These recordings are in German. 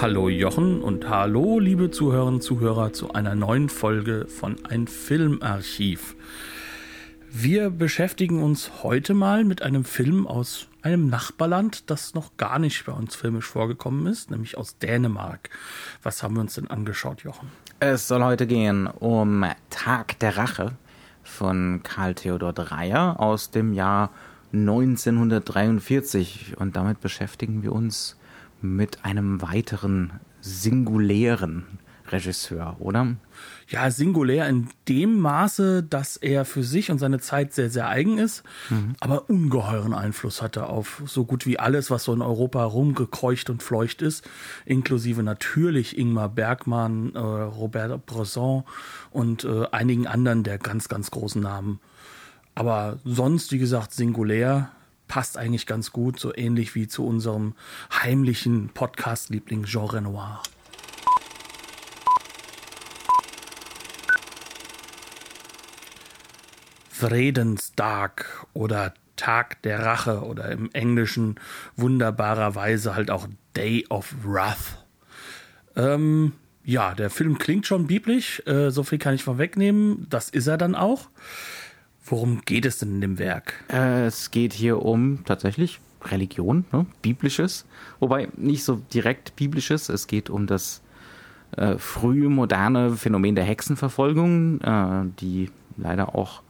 Hallo Jochen und hallo liebe Zuhörerinnen und Zuhörer zu einer neuen Folge von Ein Filmarchiv. Wir beschäftigen uns heute mal mit einem Film aus einem Nachbarland, das noch gar nicht bei uns filmisch vorgekommen ist, nämlich aus Dänemark. Was haben wir uns denn angeschaut, Jochen? Es soll heute gehen um Tag der Rache von Karl Theodor Dreyer aus dem Jahr 1943 und damit beschäftigen wir uns mit einem weiteren singulären Regisseur, oder? Ja, singulär in dem Maße, dass er für sich und seine Zeit sehr, sehr eigen ist, mhm. aber ungeheuren Einfluss hatte auf so gut wie alles, was so in Europa rumgekreucht und fleucht ist, inklusive natürlich Ingmar Bergmann, äh, Robert Bresson und äh, einigen anderen der ganz, ganz großen Namen. Aber sonst, wie gesagt, singulär, passt eigentlich ganz gut, so ähnlich wie zu unserem heimlichen Podcast-Liebling Jean Renoir. Friedenstag oder Tag der Rache oder im Englischen wunderbarerweise halt auch Day of Wrath. Ähm, ja, der Film klingt schon biblisch, äh, so viel kann ich vorwegnehmen. Das ist er dann auch. Worum geht es denn in dem Werk? Äh, es geht hier um tatsächlich Religion, ne? biblisches, wobei nicht so direkt biblisches. Es geht um das äh, frühe moderne Phänomen der Hexenverfolgung, äh, die leider auch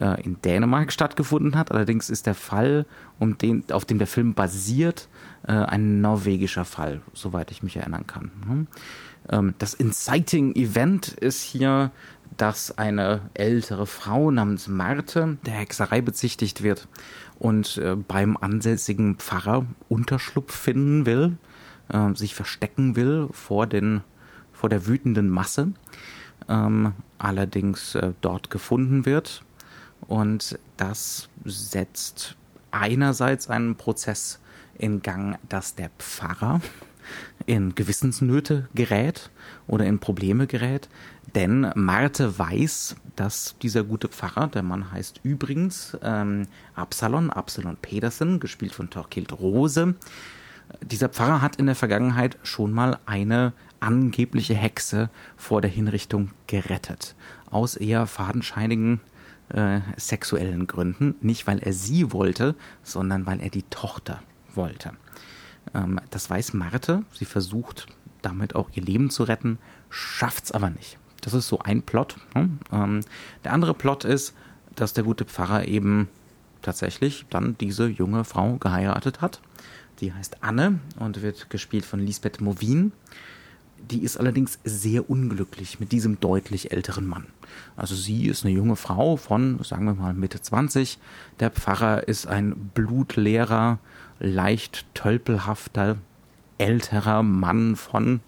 äh, in Dänemark stattgefunden hat. Allerdings ist der Fall, um den, auf dem der Film basiert, äh, ein norwegischer Fall, soweit ich mich erinnern kann. Ne? Ähm, das Inciting Event ist hier dass eine ältere Frau namens Marte der Hexerei bezichtigt wird und äh, beim ansässigen Pfarrer Unterschlupf finden will, äh, sich verstecken will vor, den, vor der wütenden Masse, ähm, allerdings äh, dort gefunden wird. Und das setzt einerseits einen Prozess in Gang, dass der Pfarrer in Gewissensnöte gerät oder in Probleme gerät, denn Marte weiß, dass dieser gute Pfarrer, der Mann heißt übrigens ähm, Absalon, Absalon Pedersen, gespielt von Torkild Rose, dieser Pfarrer hat in der Vergangenheit schon mal eine angebliche Hexe vor der Hinrichtung gerettet. Aus eher fadenscheinigen äh, sexuellen Gründen. Nicht, weil er sie wollte, sondern weil er die Tochter wollte. Ähm, das weiß Marte. Sie versucht damit auch ihr Leben zu retten, schafft's aber nicht. Das ist so ein Plot. Ne? Ähm, der andere Plot ist, dass der gute Pfarrer eben tatsächlich dann diese junge Frau geheiratet hat. Die heißt Anne und wird gespielt von Lisbeth Movin. Die ist allerdings sehr unglücklich mit diesem deutlich älteren Mann. Also sie ist eine junge Frau von, sagen wir mal, Mitte 20. Der Pfarrer ist ein blutleerer, leicht tölpelhafter, älterer Mann von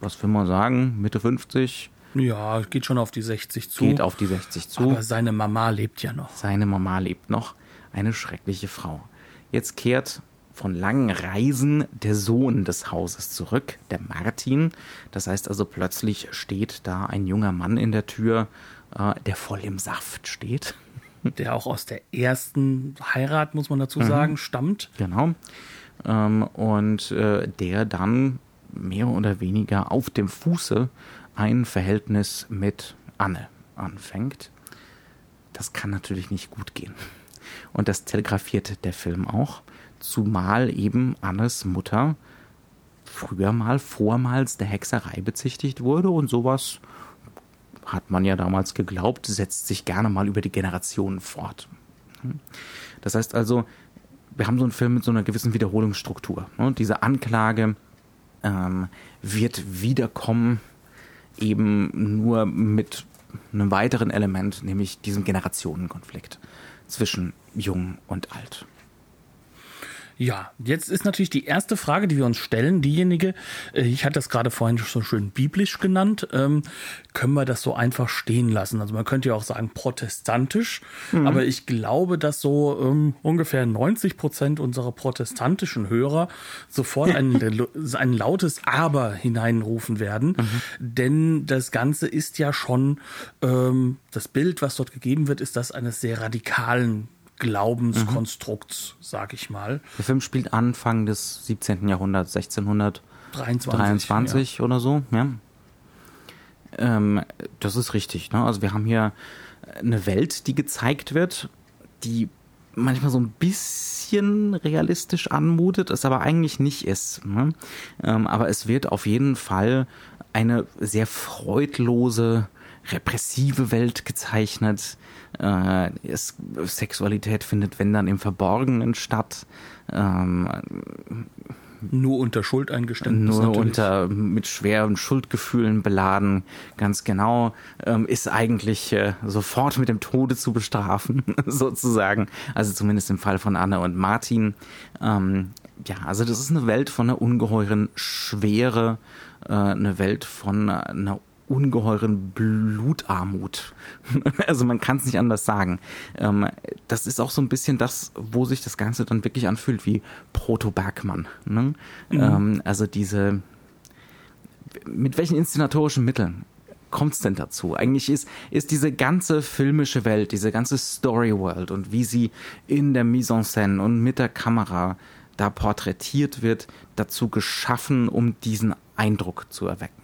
was will man sagen, Mitte 50. Ja, geht schon auf die 60 zu. Geht auf die 60 zu. Aber seine Mama lebt ja noch. Seine Mama lebt noch. Eine schreckliche Frau. Jetzt kehrt von langen Reisen der Sohn des Hauses zurück, der Martin. Das heißt also, plötzlich steht da ein junger Mann in der Tür, äh, der voll im Saft steht. Der auch aus der ersten Heirat, muss man dazu mhm. sagen, mhm. stammt. Genau. Ähm, und äh, der dann mehr oder weniger auf dem Fuße ein Verhältnis mit Anne anfängt. Das kann natürlich nicht gut gehen. Und das telegrafiert der Film auch, zumal eben Annes Mutter früher mal vormals der Hexerei bezichtigt wurde und sowas hat man ja damals geglaubt, setzt sich gerne mal über die Generationen fort. Das heißt also, wir haben so einen Film mit so einer gewissen Wiederholungsstruktur. Diese Anklage ähm, wird wiederkommen, eben nur mit einem weiteren Element, nämlich diesem Generationenkonflikt zwischen Jung und Alt. Ja, jetzt ist natürlich die erste Frage, die wir uns stellen, diejenige, äh, ich hatte das gerade vorhin so schön biblisch genannt, ähm, können wir das so einfach stehen lassen? Also man könnte ja auch sagen protestantisch, mhm. aber ich glaube, dass so ähm, ungefähr 90 Prozent unserer protestantischen Hörer sofort ein, ein lautes Aber hineinrufen werden, mhm. denn das Ganze ist ja schon, ähm, das Bild, was dort gegeben wird, ist das eines sehr radikalen Glaubenskonstrukts, mhm. sag ich mal. Der Film spielt Anfang des 17. Jahrhunderts, 1623 ja. oder so, ja. Ähm, das ist richtig. Ne? Also wir haben hier eine Welt, die gezeigt wird, die manchmal so ein bisschen realistisch anmutet, es aber eigentlich nicht ist. Ne? Ähm, aber es wird auf jeden Fall eine sehr freudlose, repressive Welt gezeichnet, äh, es, Sexualität findet, wenn dann im Verborgenen statt. Ähm, nur unter Schuldeingeständnis. Nur natürlich. unter mit schweren Schuldgefühlen beladen, ganz genau, ähm, ist eigentlich äh, sofort mit dem Tode zu bestrafen, sozusagen. Also zumindest im Fall von Anne und Martin. Ähm, ja, also das ist eine Welt von einer ungeheuren Schwere, äh, eine Welt von einer ungeheuren Blutarmut. also man kann es nicht anders sagen. Ähm, das ist auch so ein bisschen das, wo sich das Ganze dann wirklich anfühlt wie Proto-Bergmann. Ne? Mhm. Ähm, also diese, mit welchen inszenatorischen Mitteln kommt es denn dazu? Eigentlich ist, ist diese ganze filmische Welt, diese ganze Story World und wie sie in der Mise en scène und mit der Kamera da porträtiert wird, dazu geschaffen, um diesen Eindruck zu erwecken.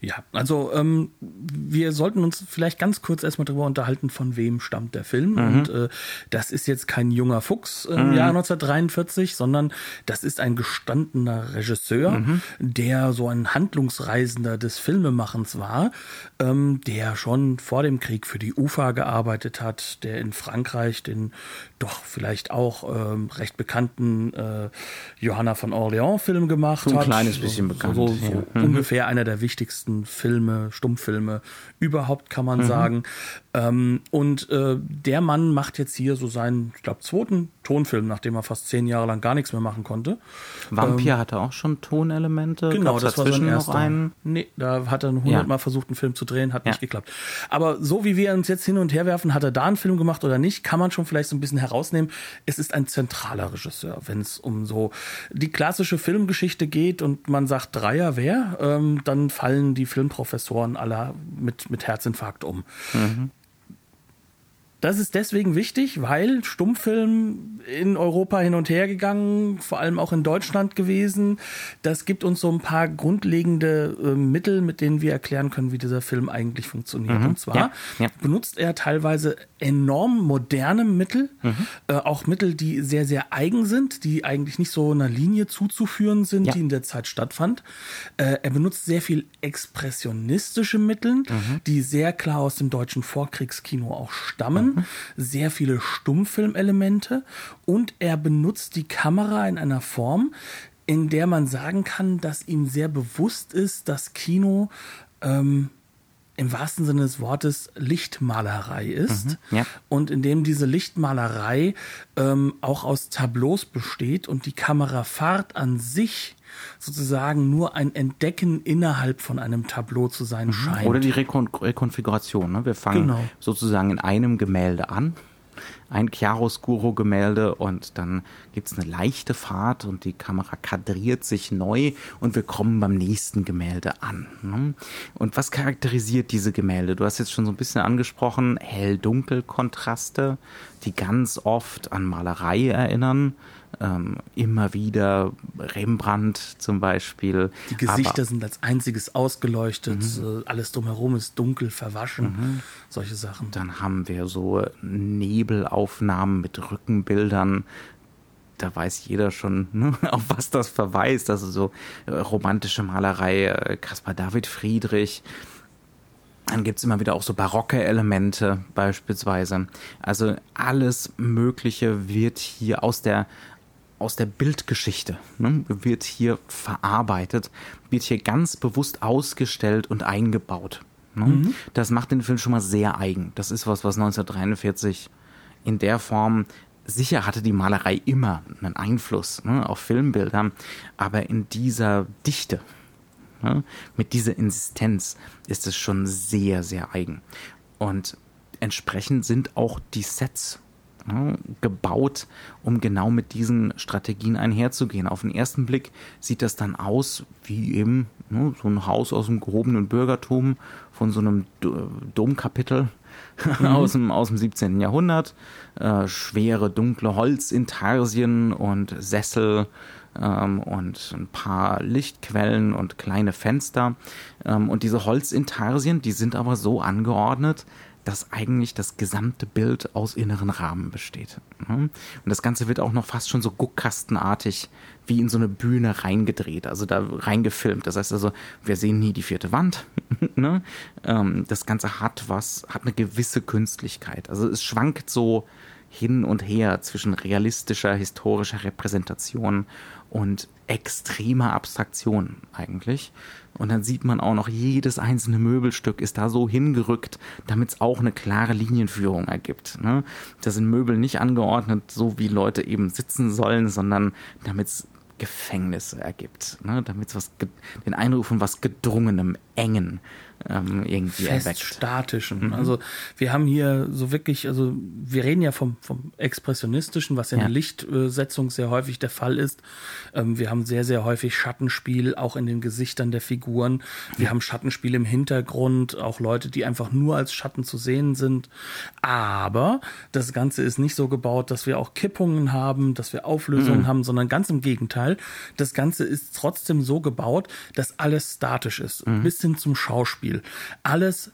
Ja, also ähm, wir sollten uns vielleicht ganz kurz erstmal darüber unterhalten, von wem stammt der Film. Mhm. Und äh, das ist jetzt kein junger Fuchs im mhm. Jahr 1943, sondern das ist ein gestandener Regisseur, mhm. der so ein Handlungsreisender des Filmemachens war, ähm, der schon vor dem Krieg für die UFA gearbeitet hat, der in Frankreich den doch vielleicht auch ähm, recht bekannten äh, Johanna von Orleans Film gemacht so ein hat. Ein kleines bisschen bekannt. So, so ja. Mhm. ungefähr einer der wichtigsten Filme, Stummfilme überhaupt, kann man mhm. sagen. Ähm, und äh, der Mann macht jetzt hier so seinen, ich glaube, zweiten Tonfilm, nachdem er fast zehn Jahre lang gar nichts mehr machen konnte. Vampir ähm, hatte auch schon Tonelemente. Genau, Gab's das war sein erster. Noch einen? Nee, da hat er hundertmal ja. versucht, einen Film zu drehen, hat ja. nicht geklappt. Aber so wie wir uns jetzt hin und her werfen, hat er da einen Film gemacht oder nicht, kann man schon vielleicht so ein bisschen herausnehmen. Es ist ein zentraler Regisseur, wenn es um so die klassische Filmgeschichte geht und man sagt Dreier wer, ähm, dann fallen die Filmprofessoren alle mit, mit Herzinfarkt um. Mhm. Das ist deswegen wichtig, weil Stummfilm in Europa hin und her gegangen, vor allem auch in Deutschland gewesen. Das gibt uns so ein paar grundlegende äh, Mittel, mit denen wir erklären können, wie dieser Film eigentlich funktioniert. Mhm. Und zwar ja, ja. benutzt er teilweise enorm moderne Mittel, mhm. äh, auch Mittel, die sehr, sehr eigen sind, die eigentlich nicht so einer Linie zuzuführen sind, ja. die in der Zeit stattfand. Äh, er benutzt sehr viel expressionistische Mittel, mhm. die sehr klar aus dem deutschen Vorkriegskino auch stammen. Mhm. sehr viele Stummfilmelemente und er benutzt die Kamera in einer Form, in der man sagen kann, dass ihm sehr bewusst ist, dass Kino ähm, im wahrsten Sinne des Wortes Lichtmalerei ist. Mhm, ja. Und indem diese Lichtmalerei ähm, auch aus Tableaus besteht und die Kamerafahrt an sich sozusagen nur ein Entdecken innerhalb von einem Tableau zu sein mhm. scheint. Oder die Rekon Rekonfiguration. Ne? Wir fangen genau. sozusagen in einem Gemälde an ein Chiaroscuro-Gemälde und dann gibt es eine leichte Fahrt und die Kamera kadriert sich neu und wir kommen beim nächsten Gemälde an. Ne? Und was charakterisiert diese Gemälde? Du hast jetzt schon so ein bisschen angesprochen, hell-dunkel-Kontraste, die ganz oft an Malerei erinnern ähm, immer wieder Rembrandt zum Beispiel. Die Gesichter sind als einziges ausgeleuchtet, mhm. Alles drumherum ist dunkel, verwaschen, mhm. solche Sachen. Dann haben wir so Nebelaufnahmen mit Rückenbildern, da weiß jeder schon, ne, auf was das verweist. Also so äh, romantische Malerei, äh, Caspar David Friedrich. Dann gibt's immer wieder auch so barocke Elemente beispielsweise. Also alles Mögliche wird hier aus der aus der Bildgeschichte ne, wird hier verarbeitet, wird hier ganz bewusst ausgestellt und eingebaut. Ne? Mhm. Das macht den Film schon mal sehr eigen. Das ist was, was 1943 in der Form sicher hatte die Malerei immer einen Einfluss ne, auf Filmbilder, aber in dieser Dichte, ne, mit dieser Insistenz ist es schon sehr, sehr eigen. Und entsprechend sind auch die Sets ne, gebaut, um genau mit diesen Strategien einherzugehen. Auf den ersten Blick sieht das dann aus wie eben ne, so ein Haus aus dem gehobenen Bürgertum von so einem Domkapitel mhm. aus, dem, aus dem 17. Jahrhundert. Äh, schwere, dunkle Holzintarsien und Sessel ähm, und ein paar Lichtquellen und kleine Fenster. Ähm, und diese Holzintarsien, die sind aber so angeordnet, dass eigentlich das gesamte Bild aus inneren Rahmen besteht. Ne? Und das Ganze wird auch noch fast schon so guckkastenartig wie in so eine Bühne reingedreht, also da reingefilmt. Das heißt also, wir sehen nie die vierte Wand. Ne? Ähm, das Ganze hat was, hat eine gewisse Künstlichkeit. Also es schwankt so hin und her zwischen realistischer, historischer Repräsentation und extremer Abstraktion eigentlich. Und dann sieht man auch noch, jedes einzelne Möbelstück ist da so hingerückt, damit es auch eine klare Linienführung ergibt. Ne? Da sind Möbel nicht angeordnet, so wie Leute eben sitzen sollen, sondern damit es Gefängnisse ergibt, ne? damit es den Eindruck von was gedrungenem, engen ähm, irgendwie Fest erweckt. statischen. Mhm. Also wir haben hier so wirklich, also wir reden ja vom, vom Expressionistischen, was ja, ja. in der Lichtsetzung sehr häufig der Fall ist. Ähm, wir haben sehr, sehr häufig Schattenspiel, auch in den Gesichtern der Figuren. Wir ja. haben Schattenspiel im Hintergrund, auch Leute, die einfach nur als Schatten zu sehen sind. Aber das Ganze ist nicht so gebaut, dass wir auch Kippungen haben, dass wir Auflösungen mhm. haben, sondern ganz im Gegenteil. Das Ganze ist trotzdem so gebaut, dass alles statisch ist, mhm. bis hin zum Schauspiel. Spiel. Alles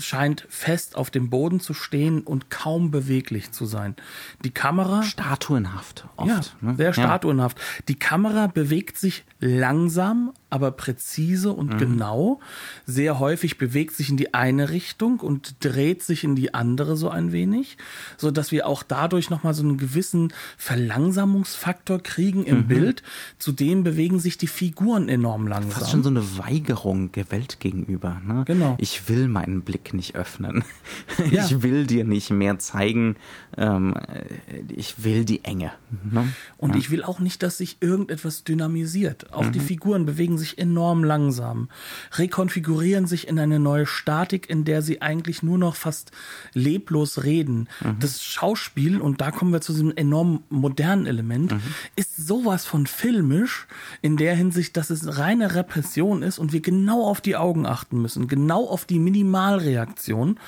scheint fest auf dem Boden zu stehen und kaum beweglich zu sein. Die Kamera. Statuenhaft oft. Ja, ne? sehr statuenhaft. Ja. Die Kamera bewegt sich langsam, aber präzise und mhm. genau. Sehr häufig bewegt sich in die eine Richtung und dreht sich in die andere so ein wenig, so dass wir auch dadurch nochmal so einen gewissen Verlangsamungsfaktor kriegen im mhm. Bild. Zudem bewegen sich die Figuren enorm langsam. Fast schon so eine Weigerung der Welt gegenüber. Ne? Genau. Ich will meinen Blick nicht öffnen. Ja. Ich will dir nicht mehr zeigen. Ähm, ich will die Enge. Ne? Und ja. ich will auch nicht, dass sich irgendetwas dynamisiert. Auch mhm. die Figuren bewegen sich enorm langsam, rekonfigurieren sich in eine neue Statik, in der sie eigentlich nur noch fast leblos reden. Mhm. Das Schauspiel, und da kommen wir zu diesem enorm modernen Element, mhm. ist sowas von filmisch in der Hinsicht, dass es reine Repression ist und wir genau auf die Augen achten müssen, genau auf die Minimalreaktion,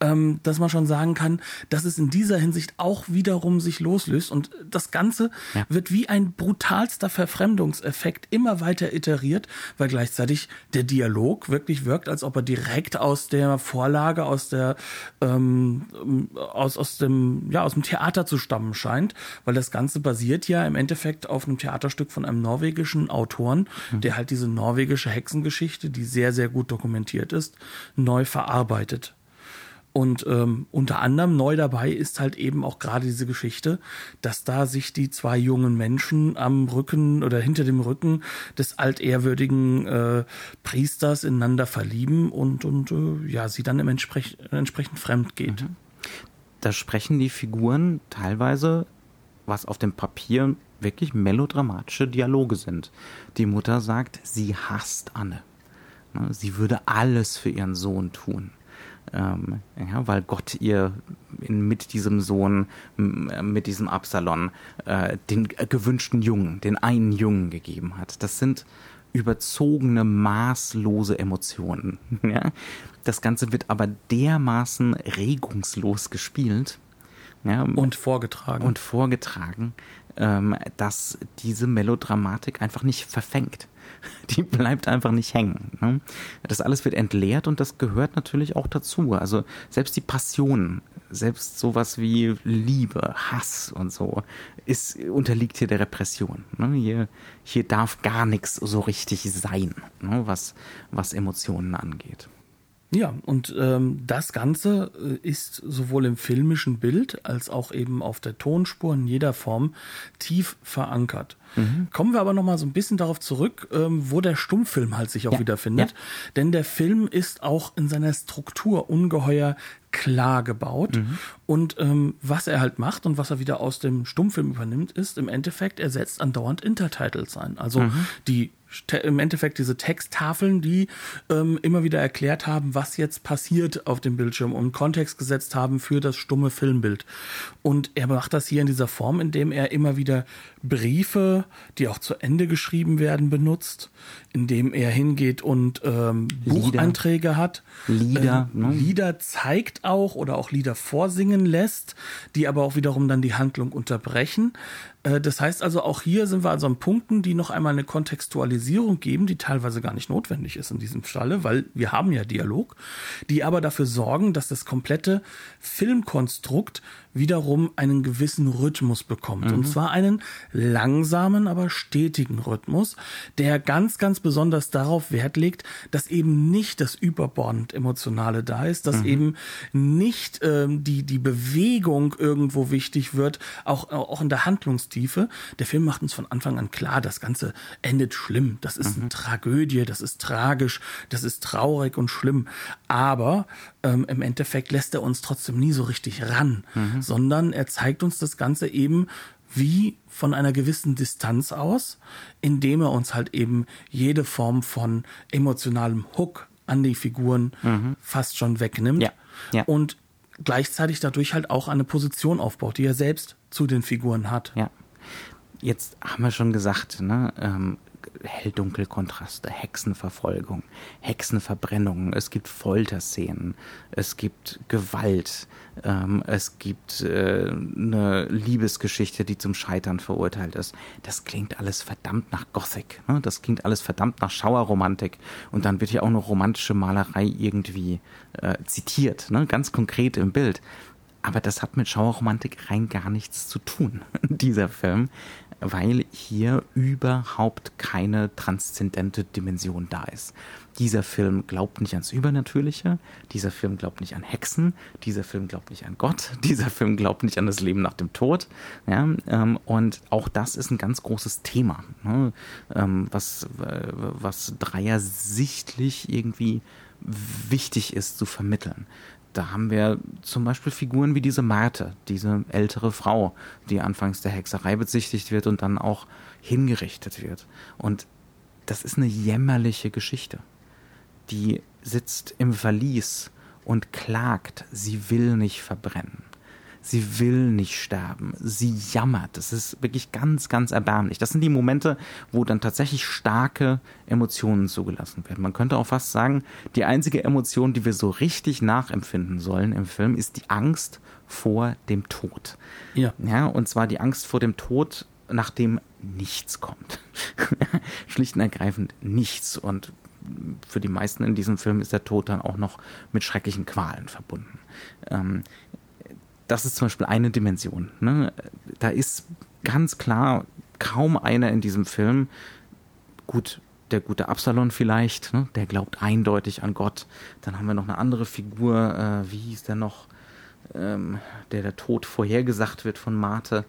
ähm, dass man schon sagen kann, dass es in dieser Hinsicht auch wiederum sich loslöst und das Ganze ja. wird wie ein brutalster Verfremdungseffekt immer weiter iteriert, weil gleichzeitig der Dialog wirklich wirkt, als ob er direkt aus der Vorlage, aus der ähm, aus, aus dem ja aus dem Theater zu stammen scheint, weil das Ganze basiert ja im Endeffekt auf einem Theaterstück von einem norwegischen Autoren, mhm. der halt diese norwegische Hexengeschichte, die sehr sehr gut dokumentiert ist, neu verarbeitet. Und ähm, unter anderem neu dabei ist halt eben auch gerade diese Geschichte, dass da sich die zwei jungen Menschen am Rücken oder hinter dem Rücken des altehrwürdigen äh, Priesters ineinander verlieben und, und äh, ja, sie dann im Entsprech entsprechend fremd geht. Mhm. Da sprechen die Figuren teilweise, was auf dem Papier wirklich melodramatische Dialoge sind. Die Mutter sagt, sie hasst Anne. Ne, sie würde alles für ihren Sohn tun ähm, ja, weil Gott ihr in, mit diesem Sohn, mit diesem Absalon, äh, den gewünschten Jungen, den einen Jungen gegeben hat. Das sind überzogene, maßlose Emotionen. Ja? Das Ganze wird aber dermaßen regungslos gespielt. Ja, und vorgetragen. Und vorgetragen, ähm, dass diese Melodramatik einfach nicht verfängt. die bleibt einfach nicht hängen. Ne? Das alles wird entleert und das gehört natürlich auch dazu. Also selbst die Passion, selbst sowas wie Liebe, Hass und so, ist, unterliegt hier der Repression. Ne? Hier, hier darf gar nichts so richtig sein, ne? was, was Emotionen angeht. Ja, und ähm, das Ganze äh, ist sowohl im filmischen Bild als auch eben auf der Tonspur in jeder Form tief verankert. Mhm. Kommen wir aber noch mal so ein bisschen darauf zurück, ähm, wo der Stummfilm halt sich auch ja. wiederfindet. Ja. Denn der Film ist auch in seiner Struktur ungeheuer klar gebaut. Mhm. Und ähm, was er halt macht und was er wieder aus dem Stummfilm übernimmt, ist im Endeffekt, er setzt andauernd Intertitles ein. Also mhm. die im Endeffekt diese Texttafeln, die ähm, immer wieder erklärt haben, was jetzt passiert auf dem Bildschirm und Kontext gesetzt haben für das stumme Filmbild. Und er macht das hier in dieser Form, indem er immer wieder Briefe, die auch zu Ende geschrieben werden, benutzt, indem er hingeht und ähm, Bucheinträge hat. Lieder. Äh, ne? Lieder zeigt auch oder auch Lieder vorsingen lässt, die aber auch wiederum dann die Handlung unterbrechen. Äh, das heißt also, auch hier sind wir also an Punkten, die noch einmal eine Kontextualisierung geben, die teilweise gar nicht notwendig ist in diesem Falle, weil wir haben ja Dialog, die aber dafür sorgen, dass das komplette Filmkonstrukt wiederum einen gewissen Rhythmus bekommt. Mhm. Und zwar einen langsamen, aber stetigen Rhythmus, der ganz, ganz besonders darauf Wert legt, dass eben nicht das überbordend Emotionale da ist, dass mhm. eben nicht ähm, die, die Bewegung irgendwo wichtig wird, auch, auch in der Handlungstiefe. Der Film macht uns von Anfang an klar, das Ganze endet schlimm. Das ist mhm. eine Tragödie, das ist tragisch, das ist traurig und schlimm. Aber ähm, im Endeffekt lässt er uns trotzdem nie so richtig ran, mhm. Sondern er zeigt uns das Ganze eben wie von einer gewissen Distanz aus, indem er uns halt eben jede Form von emotionalem Hook an die Figuren mhm. fast schon wegnimmt ja. Ja. und gleichzeitig dadurch halt auch eine Position aufbaut, die er selbst zu den Figuren hat. Ja. Jetzt haben wir schon gesagt, ne, ähm, Hell-Dunkel-Kontraste, Hexenverfolgung, Hexenverbrennungen, es gibt Folterszenen, es gibt Gewalt, ähm, es gibt äh, eine Liebesgeschichte, die zum Scheitern verurteilt ist. Das klingt alles verdammt nach Gothic, ne? das klingt alles verdammt nach Schauerromantik und dann wird ja auch eine romantische Malerei irgendwie äh, zitiert, ne? ganz konkret im Bild. Aber das hat mit Schauerromantik rein gar nichts zu tun, dieser Film weil hier überhaupt keine transzendente Dimension da ist. Dieser Film glaubt nicht ans Übernatürliche, dieser Film glaubt nicht an Hexen, dieser Film glaubt nicht an Gott, dieser Film glaubt nicht an das Leben nach dem Tod. Ja, ähm, und auch das ist ein ganz großes Thema, ne, ähm, was, äh, was Dreier sichtlich irgendwie wichtig ist zu vermitteln da haben wir zum Beispiel Figuren wie diese Marte, diese ältere Frau, die anfangs der Hexerei bezichtigt wird und dann auch hingerichtet wird. Und das ist eine jämmerliche Geschichte. Die sitzt im Verlies und klagt, sie will nicht verbrennen. Sie will nicht sterben. Sie jammert. Das ist wirklich ganz, ganz erbärmlich. Das sind die Momente, wo dann tatsächlich starke Emotionen zugelassen werden. Man könnte auch fast sagen, die einzige Emotion, die wir so richtig nachempfinden sollen im Film, ist die Angst vor dem Tod. Ja. Ja, und zwar die Angst vor dem Tod, nachdem nichts kommt. Schlicht und ergreifend nichts. Und für die meisten in diesem Film ist der Tod dann auch noch mit schrecklichen Qualen verbunden. Ähm, das ist zum Beispiel eine Dimension. Ne? Da ist ganz klar kaum einer in diesem Film, gut, der gute Absalon vielleicht, ne? der glaubt eindeutig an Gott. Dann haben wir noch eine andere Figur, äh, wie hieß der noch, ähm, der der Tod vorhergesagt wird von Marte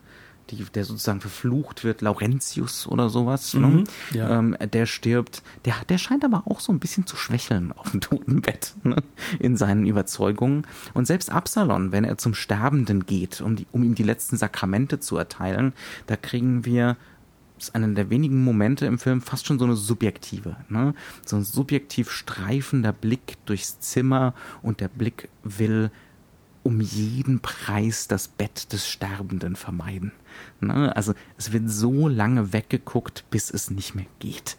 die, der sozusagen verflucht wird, Laurentius oder sowas, ne? mhm, ne? ja. ähm, der stirbt, der, der scheint aber auch so ein bisschen zu schwächeln auf dem Totenbett ne? in seinen Überzeugungen. Und selbst Absalon, wenn er zum Sterbenden geht, um, die, um ihm die letzten Sakramente zu erteilen, da kriegen wir ist einer der wenigen Momente im Film fast schon so eine subjektive, ne? so ein subjektiv streifender Blick durchs Zimmer und der Blick will um jeden Preis das Bett des Sterbenden vermeiden. Ne? Also es wird so lange weggeguckt, bis es nicht mehr geht.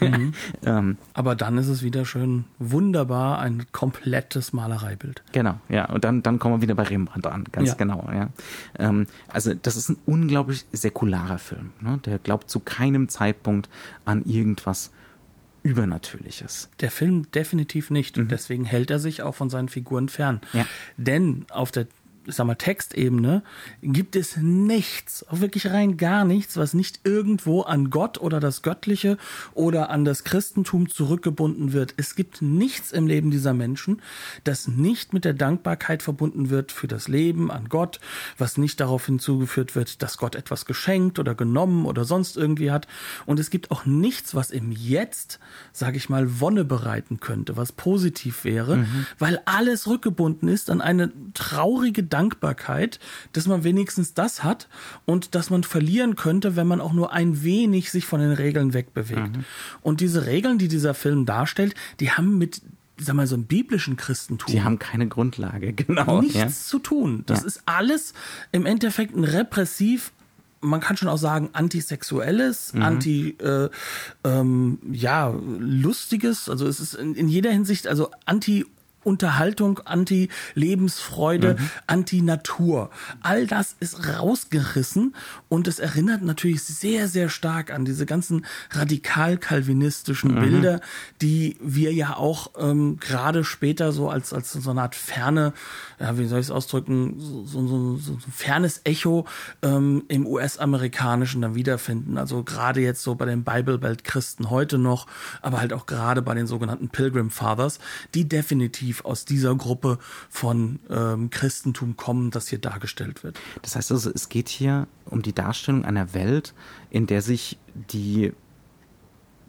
Mhm. ähm, Aber dann ist es wieder schön wunderbar ein komplettes Malereibild. Genau, ja. Und dann, dann kommen wir wieder bei Rembrandt an, ganz ja. genau. Ja. Ähm, also das ist ein unglaublich säkularer Film. Ne? Der glaubt zu keinem Zeitpunkt an irgendwas Übernatürliches. Der Film definitiv nicht. Mhm. Und deswegen hält er sich auch von seinen Figuren fern. Ja. Denn auf der ich sag mal, Textebene gibt es nichts, auch wirklich rein gar nichts, was nicht irgendwo an Gott oder das Göttliche oder an das Christentum zurückgebunden wird. Es gibt nichts im Leben dieser Menschen, das nicht mit der Dankbarkeit verbunden wird für das Leben an Gott, was nicht darauf hinzugeführt wird, dass Gott etwas geschenkt oder genommen oder sonst irgendwie hat. Und es gibt auch nichts, was im Jetzt, sage ich mal, Wonne bereiten könnte, was positiv wäre, mhm. weil alles rückgebunden ist an eine traurige Dankbarkeit, dass man wenigstens das hat und dass man verlieren könnte, wenn man auch nur ein wenig sich von den Regeln wegbewegt. Mhm. Und diese Regeln, die dieser Film darstellt, die haben mit sag mal, so einem biblischen Christentum. Die haben keine Grundlage, genau. Nichts ja. zu tun. Das ja. ist alles im Endeffekt ein repressiv man kann schon auch sagen, antisexuelles, mhm. anti, äh, ähm, ja, lustiges. Also es ist in, in jeder Hinsicht, also anti Unterhaltung, Anti-Lebensfreude, mhm. Anti-Natur. All das ist rausgerissen und es erinnert natürlich sehr, sehr stark an diese ganzen radikal-kalvinistischen mhm. Bilder, die wir ja auch ähm, gerade später so als, als so eine Art ferne, ja, wie soll ich es ausdrücken, so, so, so, so ein fernes Echo ähm, im US-amerikanischen dann wiederfinden. Also gerade jetzt so bei den Bible Belt Christen heute noch, aber halt auch gerade bei den sogenannten Pilgrim Fathers, die definitiv definitiv aus dieser Gruppe von ähm, Christentum kommen, das hier dargestellt wird. Das heißt also, es geht hier um die Darstellung einer Welt, in der sich die,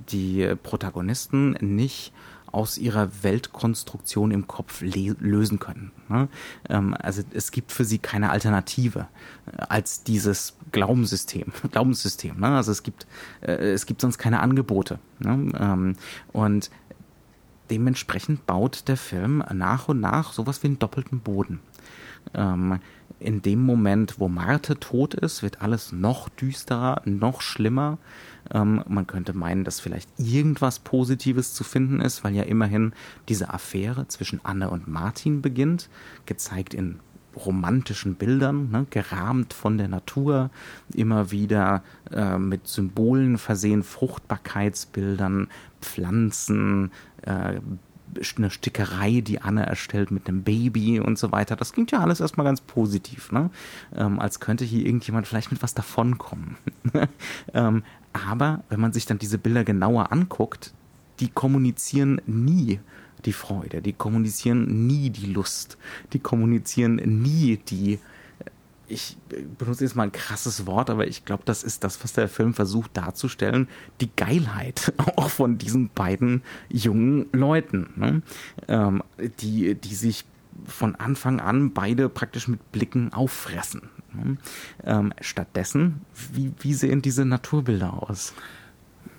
die Protagonisten nicht aus ihrer Weltkonstruktion im Kopf lösen können. Ne? Ähm, also es gibt für sie keine Alternative äh, als dieses Glaubenssystem. Glaubenssystem. Ne? Also es gibt, äh, es gibt sonst keine Angebote. Ne? Ähm, und dementsprechend baut der Film nach und nach sowas wie einen doppelten Boden. Ähm, in dem Moment, wo Marte tot ist, wird alles noch düsterer, noch schlimmer. Ähm, man könnte meinen, dass vielleicht irgendwas Positives zu finden ist, weil ja immerhin diese Affäre zwischen Anne und Martin beginnt, gezeigt in romantischen Bildern, ne, gerahmt von der Natur, immer wieder äh, mit Symbolen versehen, Fruchtbarkeitsbildern, Pflanzen, äh, eine Stickerei, die Anne erstellt mit einem Baby und so weiter. Das klingt ja alles erstmal ganz positiv, ne? Ähm, als könnte hier irgendjemand vielleicht mit was davonkommen. ähm, aber wenn man sich dann diese Bilder genauer anguckt, die kommunizieren nie die Freude, die kommunizieren nie die Lust, die kommunizieren nie die ich benutze jetzt mal ein krasses Wort, aber ich glaube, das ist das, was der Film versucht darzustellen, die Geilheit auch von diesen beiden jungen Leuten, ne? ähm, die, die sich von Anfang an beide praktisch mit Blicken auffressen. Ne? Ähm, stattdessen, wie, wie sehen diese Naturbilder aus?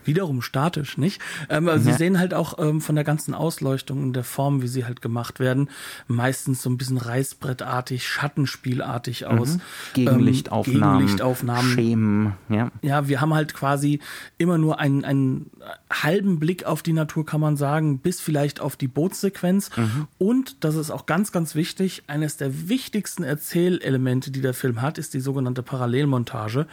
Wiederum statisch, nicht? Ähm, also ja. Sie sehen halt auch ähm, von der ganzen Ausleuchtung und der Form, wie sie halt gemacht werden, meistens so ein bisschen Reißbrettartig, Schattenspielartig aus. Mhm. Gegenlichtaufnahmen, ähm, Gegenlichtaufnahmen. Schemen, ja. Ja, wir haben halt quasi immer nur einen, einen halben Blick auf die Natur, kann man sagen, bis vielleicht auf die Bootssequenz. Mhm. Und, das ist auch ganz, ganz wichtig, eines der wichtigsten Erzählelemente, die der Film hat, ist die sogenannte Parallelmontage,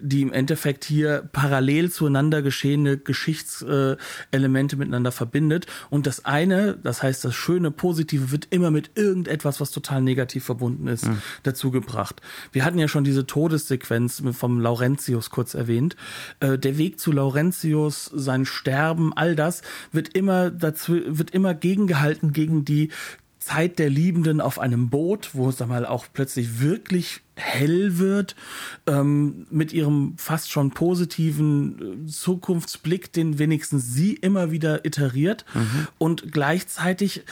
die im Endeffekt hier parallel zueinander geschehen bestehende Geschichtselemente miteinander verbindet. Und das eine, das heißt das schöne, positive, wird immer mit irgendetwas, was total negativ verbunden ist, mhm. dazugebracht. Wir hatten ja schon diese Todessequenz vom Laurentius kurz erwähnt. Äh, der Weg zu Laurentius, sein Sterben, all das wird immer dazu, wird immer gegengehalten gegen die Zeit der Liebenden auf einem Boot, wo es mal auch plötzlich wirklich hell wird, ähm, mit ihrem fast schon positiven äh, Zukunftsblick, den wenigstens sie immer wieder iteriert. Mhm. Und gleichzeitig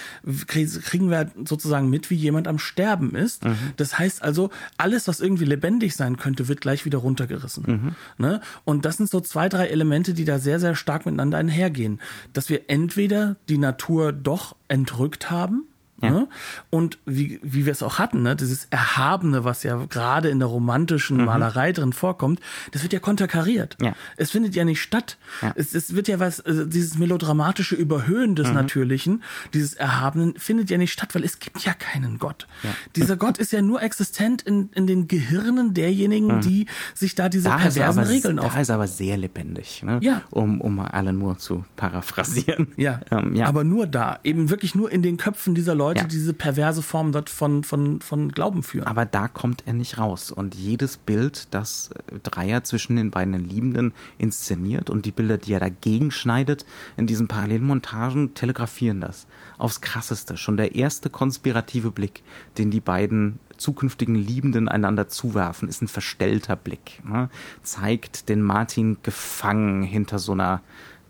kriegen wir sozusagen mit, wie jemand am Sterben ist. Mhm. Das heißt also, alles, was irgendwie lebendig sein könnte, wird gleich wieder runtergerissen. Mhm. Ne? Und das sind so zwei, drei Elemente, die da sehr, sehr stark miteinander einhergehen. Dass wir entweder die Natur doch entrückt haben, ja. Ne? Und wie, wie wir es auch hatten, ne? dieses Erhabene, was ja gerade in der romantischen mhm. Malerei drin vorkommt, das wird ja konterkariert. Ja. Es findet ja nicht statt. Ja. Es, es wird ja was, also dieses melodramatische Überhöhen des mhm. Natürlichen, dieses Erhabenen, findet ja nicht statt, weil es gibt ja keinen Gott. Dieser Gott ist ja nur existent in, in den Gehirnen derjenigen, mhm. die sich da diese da perversen aber, Regeln auf. Da ist aber sehr lebendig, ne? ja. um, um Alan Moore zu paraphrasieren. Ja. Ähm, ja, aber nur da, eben wirklich nur in den Köpfen dieser Leute, Leute, Ja. die diese perverse Form dort von, von, von Glauben führen. Aber da kommt er nicht raus. Und jedes Bild, das äh, Dreier zwischen den beiden Liebenden inszeniert und die Bilder, die er dagegen schneidet, in diesen Parallelmontagen telegrafieren das. Aufs krasseste. Schon der erste konspirative Blick, den die beiden zukünftigen Liebenden einander zuwerfen, ist ein verstellter Blick. Ne? Zeigt den Martin gefangen hinter so einer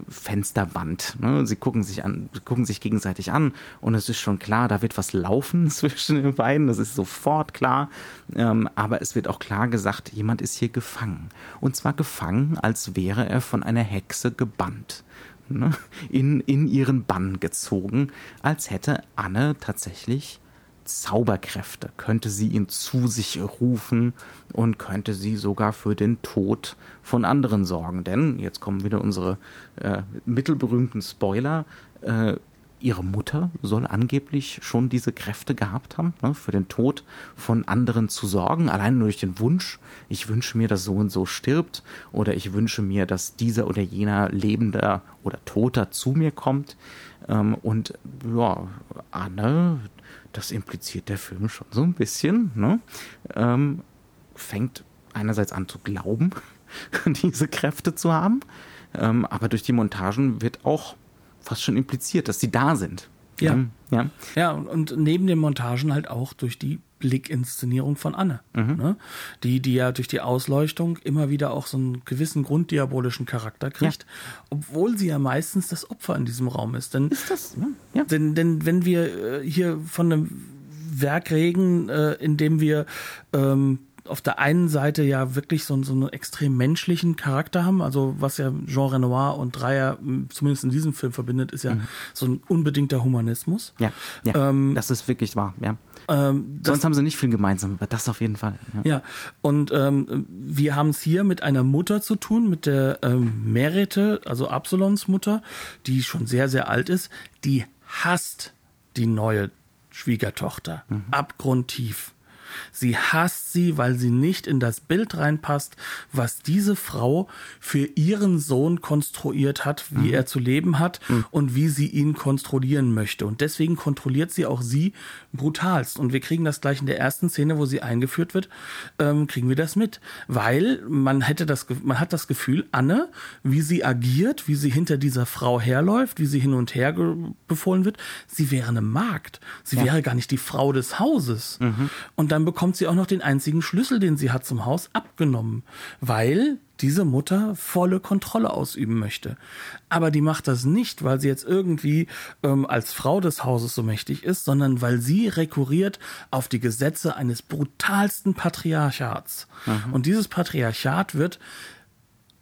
Fensterwand. Ne? Sie gucken sich an, gucken sich gegenseitig an und es ist schon klar, da wird was laufen zwischen den beiden. Das ist sofort klar. Ähm, aber es wird auch klar gesagt, jemand ist hier gefangen. Und zwar gefangen, als wäre er von einer Hexe gebannt. Ne? In, in ihren Bann gezogen, als hätte Anne tatsächlich Zauberkräfte, könnte sie ihn zu sich rufen und könnte sie sogar für den Tod von anderen sorgen. Denn, jetzt kommen wieder unsere äh, mittelberühmten Spoiler, äh, ihre Mutter soll angeblich schon diese Kräfte gehabt haben, ne, für den Tod von anderen zu sorgen, allein durch den Wunsch, ich wünsche mir, dass so und so stirbt oder ich wünsche mir, dass dieser oder jener lebender oder toter zu mir kommt. Ähm, und ja, Anne, das impliziert der Film schon so ein bisschen, ne? ähm, fängt einerseits an zu glauben, diese Kräfte zu haben, ähm, aber durch die Montagen wird auch fast schon impliziert, dass sie da sind. Ja. Ähm, ja. Ja, und, und neben den Montagen halt auch durch die Blickinszenierung von Anne. Ne? Die, die ja durch die Ausleuchtung immer wieder auch so einen gewissen grunddiabolischen Charakter kriegt, obwohl sie ja meistens das Opfer in diesem Raum ist. Denn, Ist das? Ja. ja. denn, denn wenn wir äh, hier von einem Werk reden, äh, in dem wir ähm, auf der einen Seite ja wirklich so, so einen extrem menschlichen Charakter haben, also was ja Jean Renoir und Dreyer m, zumindest in diesem Film verbindet, ist ja so ein unbedingter Humanismus. Ja, ja. Ähm, das ist wirklich wahr. Ja. Ähm, das Sonst haben sie nicht viel gemeinsam, aber das auf jeden Fall. Ja. Ja, und ähm, wir haben es hier mit einer Mutter zu tun, mit der ähm, Merete, also Absalons Mutter, die schon sehr, sehr alt ist, die hasst die neue Schwiegertochter abgrundtief. Sie hasst sie, weil sie nicht in das Bild reinpasst, was diese Frau für ihren Sohn konstruiert hat, wie er zu leben hat und wie sie ihn kontrollieren möchte. Und deswegen kontrolliert sie auch sie brutalst. Und wir kriegen das gleich in der ersten Szene, wo sie eingeführt wird, ähm, kriegen wir das mit. Weil man hätte das, man hat das Gefühl, Anne, wie sie agiert, wie sie hinter dieser Frau herläuft, wie sie hin und her befohlen wird, sie wäre eine Magd. Sie wäre gar nicht die Frau des Hauses. Und dann bekommt sie auch noch den einzigen Schlüssel, den sie hat zum Haus, abgenommen. Weil diese Mutter volle Kontrolle ausüben möchte. Aber die macht das nicht, weil sie jetzt irgendwie ähm, als Frau des Hauses so mächtig ist, sondern weil sie rekurriert auf die Gesetze eines brutalsten Patriarchats. Und dieses Patriarchat wird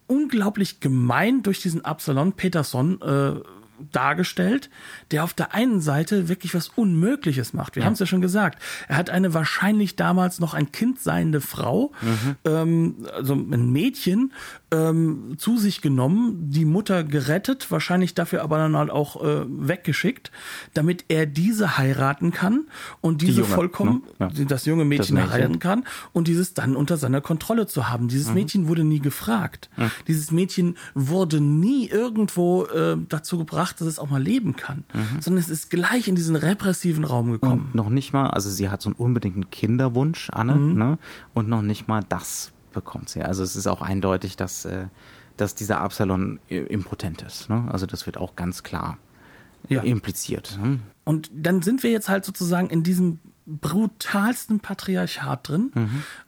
unglaublich gemein durch diesen Absalon Peterson äh, dargestellt, der auf der einen Seite wirklich was Unmögliches macht. Wir haben es ja schon gesagt. Er hat eine wahrscheinlich damals noch ein Kind seiende Frau, ähm, also ein Mädchen, ähm, zu sich genommen, die Mutter gerettet, wahrscheinlich dafür aber dann halt auch äh, weggeschickt, damit er diese heiraten kann und diese junge, vollkommen, ne? Ja. das junge Mädchen, Mädchen. heiraten kann und dieses dann unter seiner Kontrolle zu haben. Dieses Mädchen wurde nie gefragt. Dieses Mädchen wurde nie irgendwo äh, dazu gebracht, dass es auch mal leben kann, sondern es ist gleich in diesen repressiven Raum gekommen. Und noch nicht mal, also sie hat so einen unbedingten Kinderwunsch, Anne, ne? Und noch nicht mal das bekommt sie. Also es ist auch eindeutig, dass, äh, dass dieser Absalon äh, impotent ist. Ne? Also das wird auch ganz klar Ja. impliziert. Ne? Und dann sind wir jetzt halt sozusagen in diesem brutalsten Patriarchat drin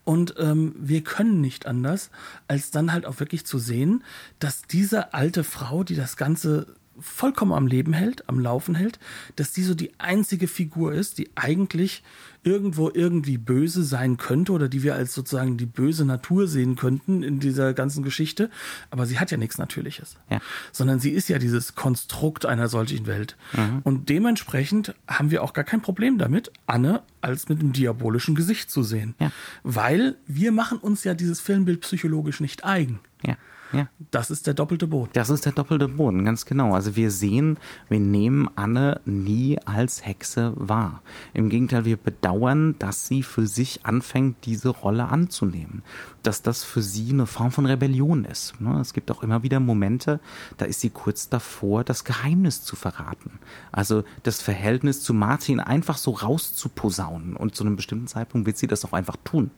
und ähm, wir können nicht anders, als dann halt auch wirklich zu sehen, dass diese alte Frau, die das Ganze vollkommen am Leben hält, am Laufen hält, dass die so die einzige Figur ist, die eigentlich irgendwo irgendwie böse sein könnte oder die wir als sozusagen die böse Natur sehen könnten in dieser ganzen Geschichte. Aber sie hat ja nichts Natürliches. Ja. Sondern sie ist ja dieses Konstrukt einer solchen Welt. Und dementsprechend haben wir auch gar kein Problem damit, Anne als mit einem diabolischen Gesicht zu sehen. Ja. Weil wir machen uns ja dieses Filmbild psychologisch nicht eigen. Ja. Ja. Das ist der doppelte Boden. Das ist der doppelte Boden, ganz genau. Also wir sehen, wir nehmen Anne nie als Hexe wahr. Im Gegenteil, wir bedauern, dass sie für sich anfängt, diese Rolle anzunehmen. Dass das für sie eine Form von Rebellion ist. Ne? Es gibt auch immer wieder Momente, da ist sie kurz davor, das Geheimnis zu verraten. Also das Verhältnis zu Martin einfach so rauszuposaunen. Und zu einem bestimmten Zeitpunkt wird sie das auch einfach tun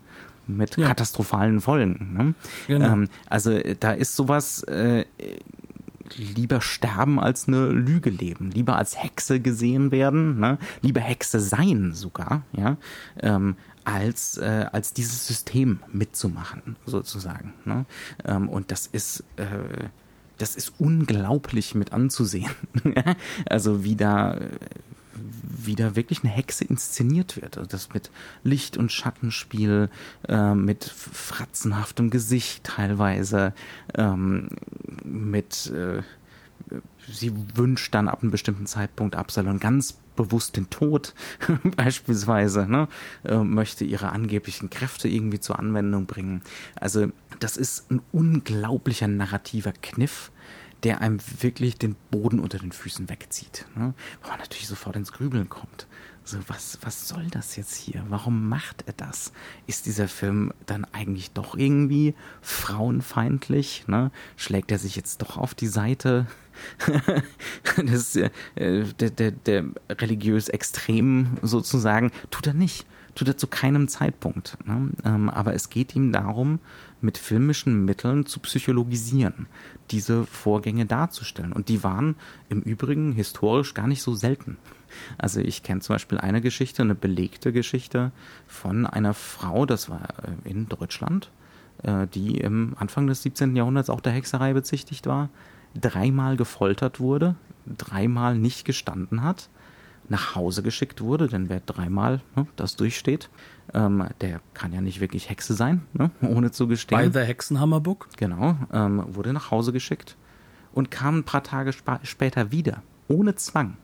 mit Ja. katastrophalen Folgen. Ne? Genau. Ähm, also äh, da ist sowas äh, lieber sterben als eine Lüge leben, lieber als Hexe gesehen werden, ne? lieber Hexe sein sogar, ja, ähm, als äh, als dieses System mitzumachen sozusagen. Ne? Ähm, und das ist äh, das ist unglaublich mit anzusehen. also wie da wie da wirklich eine Hexe inszeniert wird. Also das mit Licht- und Schattenspiel, äh, mit fratzenhaftem Gesicht teilweise, ähm, mit äh, sie wünscht dann ab einem bestimmten Zeitpunkt Absalon ganz bewusst den Tod, beispielsweise, ne? äh, möchte ihre angeblichen Kräfte irgendwie zur Anwendung bringen. Also das ist ein unglaublicher narrativer Kniff, der einem wirklich den Boden unter den Füßen wegzieht. Ne? Wo man natürlich sofort ins Grübeln kommt. So, was, was soll das jetzt hier? Warum macht er das? Ist dieser Film dann eigentlich doch irgendwie frauenfeindlich? Ne? Schlägt er sich jetzt doch auf die Seite des, äh, der, der, der religiös Extremen sozusagen? Tut er nicht. Tut er zu keinem Zeitpunkt. Ne? Ähm, aber es geht ihm darum, mit filmischen Mitteln zu psychologisieren, diese Vorgänge darzustellen. Und die waren im Übrigen historisch gar nicht so selten. Also ich kenne zum Beispiel eine Geschichte, eine belegte Geschichte von einer Frau, das war äh, in Deutschland, äh, die im Anfang des 17. Jahrhunderts auch der Hexerei bezichtigt war, dreimal gefoltert wurde, dreimal nicht gestanden hat, nach Hause geschickt wurde, denn wer dreimal ne, das durchsteht, ähm, der kann ja nicht wirklich Hexe sein, ne, ohne zu gestehen. Bei The Hexenhammerbook. Genau, ähm, wurde nach Hause geschickt und kam ein paar Tage spa später wieder, ohne Zwang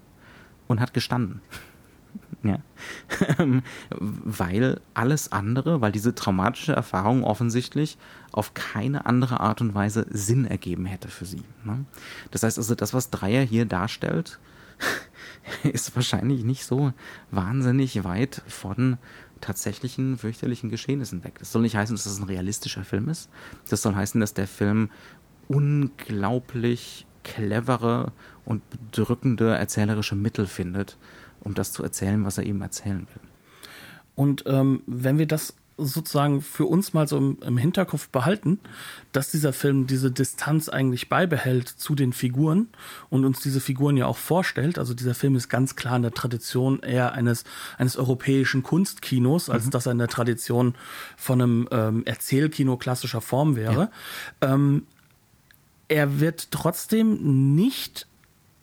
und hat gestanden. ja. Ähm, weil alles andere, weil diese traumatische Erfahrung offensichtlich auf keine andere Art und Weise Sinn ergeben hätte für sie. Ne? Das heißt also, das, was Dreier hier darstellt, ist wahrscheinlich nicht so wahnsinnig weit von tatsächlichen fürchterlichen Geschehnissen weg. Das soll nicht heißen, dass das ein realistischer Film ist. Das soll heißen, dass der Film unglaublich clevere und bedrückende erzählerische Mittel findet, um das zu erzählen, was er eben erzählen will. Und ähm, wenn wir das sozusagen für uns mal so im, im Hinterkopf behalten, dass dieser Film diese Distanz eigentlich beibehält zu den Figuren und uns diese Figuren ja auch vorstellt. Also dieser Film ist ganz klar in der Tradition eher eines, eines europäischen Kunstkinos, als dass er in der Tradition von einem ähm, Erzählkino klassischer Form wäre. Ähm, er wird trotzdem nicht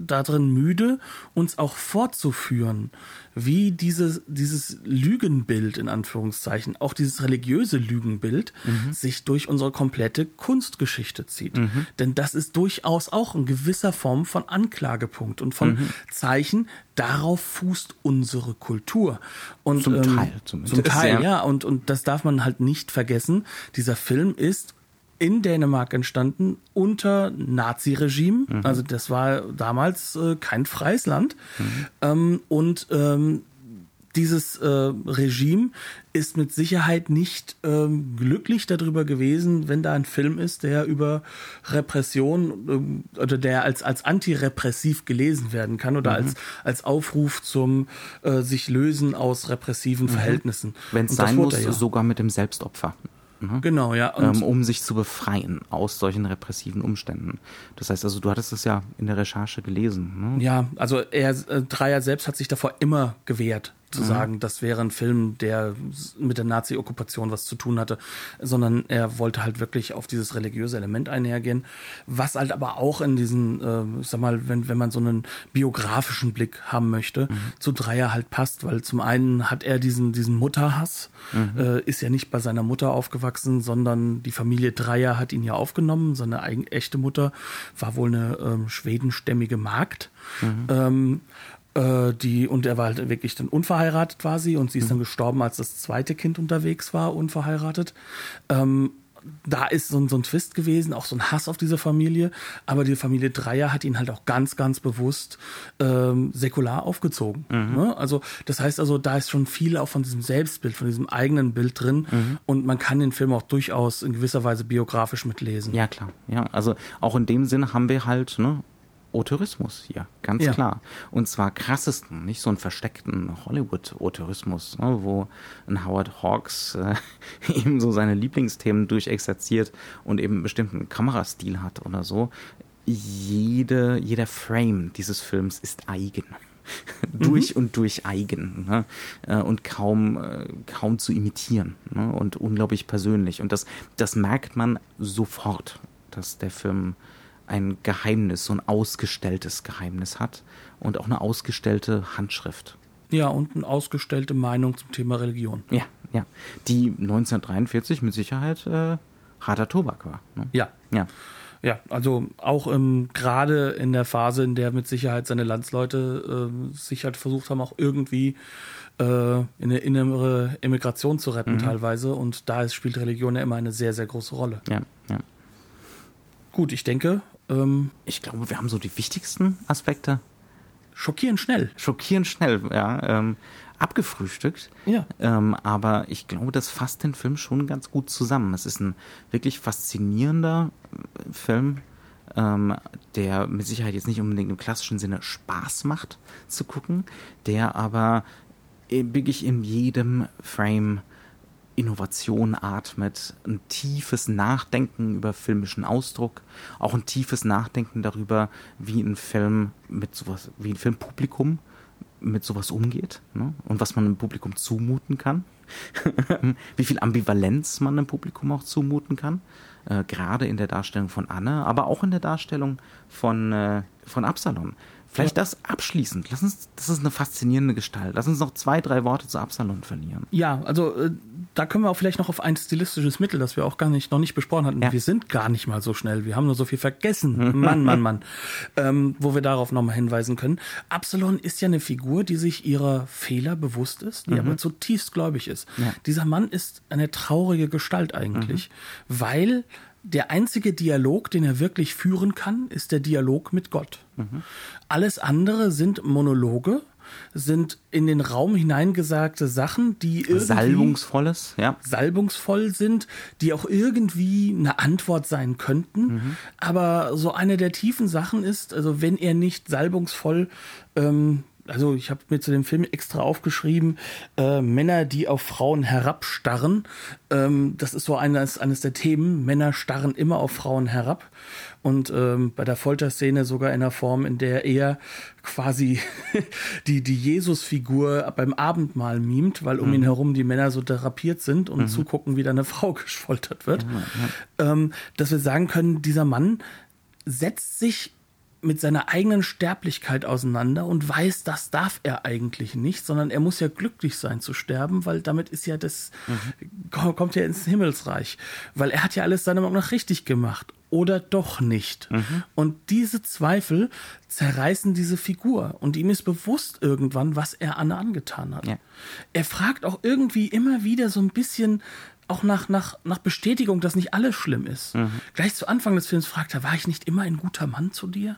darin müde, uns auch vorzuführen, wie dieses, dieses Lügenbild in Anführungszeichen, auch dieses religiöse Lügenbild, sich durch unsere komplette Kunstgeschichte zieht. Denn das ist durchaus auch in gewisser Form von Anklagepunkt und von Zeichen, darauf fußt unsere Kultur. Und, Zum ähm, Teil zumindest, Zum Teil, ja. ja. Und, und das darf man halt nicht vergessen. Dieser Film ist in Dänemark entstanden unter Naziregime. Also das war damals äh, kein freies Land. Ähm, und ähm, dieses äh, Regime ist mit Sicherheit nicht ähm, glücklich darüber gewesen, wenn da ein Film ist, der über Repression ähm, oder der als, als antirepressiv gelesen werden kann oder als, als Aufruf zum äh, sich lösen aus repressiven Verhältnissen. Wenn es sein muss, ja. sogar mit dem Selbstopfer. Ne? Genau, ja. Ähm, um sich zu befreien aus solchen repressiven Umständen. Das heißt also, du hattest es ja in der Recherche gelesen. Ne? Ja, also er, äh, Dreier selbst hat sich davor immer gewehrt, Mhm. zu sagen, das wäre ein Film, der mit der Nazi-Okkupation was zu tun hatte, sondern er wollte halt wirklich auf dieses religiöse Element einhergehen, was halt aber auch in diesen, äh, ich sag mal, wenn, wenn man so einen biografischen Blick haben möchte, Mhm. zu Dreier halt passt, weil zum einen hat er diesen, diesen Mutterhass, Mhm. äh, ist ja nicht bei seiner Mutter aufgewachsen, sondern die Familie Dreier hat ihn ja aufgenommen, seine eigen, echte Mutter war wohl eine ähm, schwedenstämmige Magd. Ähm, äh, die, und er war halt wirklich dann unverheiratet quasi und sie ist dann gestorben, als das zweite Kind unterwegs war, unverheiratet. Ähm, da ist so ein, so ein Twist gewesen, auch so ein Hass auf diese Familie. Aber die Familie Dreier hat ihn halt auch ganz, ganz bewusst ähm, säkular aufgezogen. Mhm. Ne? Also das heißt also, da ist schon viel auch von diesem Selbstbild, von diesem eigenen Bild drin. Mhm. Und man kann den Film auch durchaus in gewisser Weise biografisch mitlesen. Ja, klar. Ja, also auch in dem Sinne haben wir halt, ne, Autorismus hier, ganz Ja. klar. Und zwar krassesten, nicht so einen versteckten Hollywood-Autorismus, ne, wo ein Howard Hawks äh, eben so seine Lieblingsthemen durchexerziert und eben einen bestimmten Kamerastil hat oder so. Jede, jeder Frame dieses Films ist eigen. durch und durch eigen ne? äh, und kaum, äh, kaum zu imitieren ne? und unglaublich persönlich. Und das, das merkt man sofort, dass der Film ein Geheimnis, so ein ausgestelltes Geheimnis hat und auch eine ausgestellte Handschrift. Ja, und eine ausgestellte Meinung zum Thema Religion. Ja, ja. Die 1943 mit Sicherheit äh, harter Tobak war. Ne? Ja. Ja. Ja, also auch ähm, gerade in der Phase, in der mit Sicherheit seine Landsleute äh, sich halt versucht haben, auch irgendwie äh, in eine innere Emigration zu retten teilweise. Und da ist, spielt Religion ja immer eine sehr, sehr große Rolle. ja, ja. Gut, ich denke, ähm, Ich glaube, wir haben so die wichtigsten Aspekte schockierend schnell. schockierend schnell ja, ähm, abgefrühstückt. Ja. Ähm, aber ich glaube, das fasst den Film schon ganz gut zusammen. Es ist ein wirklich faszinierender äh, Film, ähm, der mit Sicherheit jetzt nicht unbedingt im klassischen Sinne Spaß macht zu gucken, der aber äh, wirklich in jedem Frame Innovation atmet, ein tiefes Nachdenken über filmischen Ausdruck, auch ein tiefes Nachdenken darüber, wie ein Film mit sowas, wie ein Filmpublikum mit sowas umgeht ne? und was man dem Publikum zumuten kann, wie viel Ambivalenz man dem Publikum auch zumuten kann, äh, gerade in der Darstellung von Anne, aber auch in der Darstellung von, äh, von Absalom. Vielleicht das abschließend. Lass uns, das ist eine faszinierende Gestalt. Lass uns noch zwei, drei Worte zu Absalom verlieren. Ja, also äh, da können wir auch vielleicht noch auf ein stilistisches Mittel, das wir auch gar nicht, noch nicht besprochen hatten. Ja. Wir sind gar nicht mal so schnell. Wir haben nur so viel vergessen. Mann, Mann, Mann. Ähm, wo wir darauf nochmal hinweisen können. Absalon ist ja eine Figur, die sich ihrer Fehler bewusst ist, die aber zutiefst gläubig ist. Ja. Dieser Mann ist eine traurige Gestalt eigentlich, weil der einzige Dialog, den er wirklich führen kann, ist der Dialog mit Gott. Alles andere sind Monologe, sind in den Raum hineingesagte Sachen, die irgendwie Salbungsvolles, ja. salbungsvoll sind, die auch irgendwie eine Antwort sein könnten. Aber so eine der tiefen Sachen ist, also wenn er nicht salbungsvoll, ähm, also ich habe mir zu dem Film extra aufgeschrieben, äh, Männer, die auf Frauen herabstarren. Ähm, das ist so eines, eines der Themen. Männer starren immer auf Frauen herab. Und ähm, bei der Folterszene sogar in der Form, in der er quasi die, die Jesus-Figur beim Abendmahl mimt, weil um ihn herum die Männer so therapiert sind und zugucken, wie da eine Frau gefoltert wird. Ähm, dass wir sagen können, dieser Mann setzt sich mit seiner eigenen Sterblichkeit auseinander und weiß, das darf er eigentlich nicht, sondern er muss ja glücklich sein zu sterben, weil damit ist ja das, ko- kommt ja ins Himmelsreich. Weil er hat ja alles seiner Meinung nach richtig gemacht. Oder doch nicht. Und diese Zweifel zerreißen diese Figur. Und ihm ist bewusst irgendwann, was er Anne angetan hat. Ja. Er fragt auch irgendwie immer wieder so ein bisschen auch nach, nach, nach Bestätigung, dass nicht alles schlimm ist. Gleich zu Anfang des Films fragt er, war ich nicht immer ein guter Mann zu dir?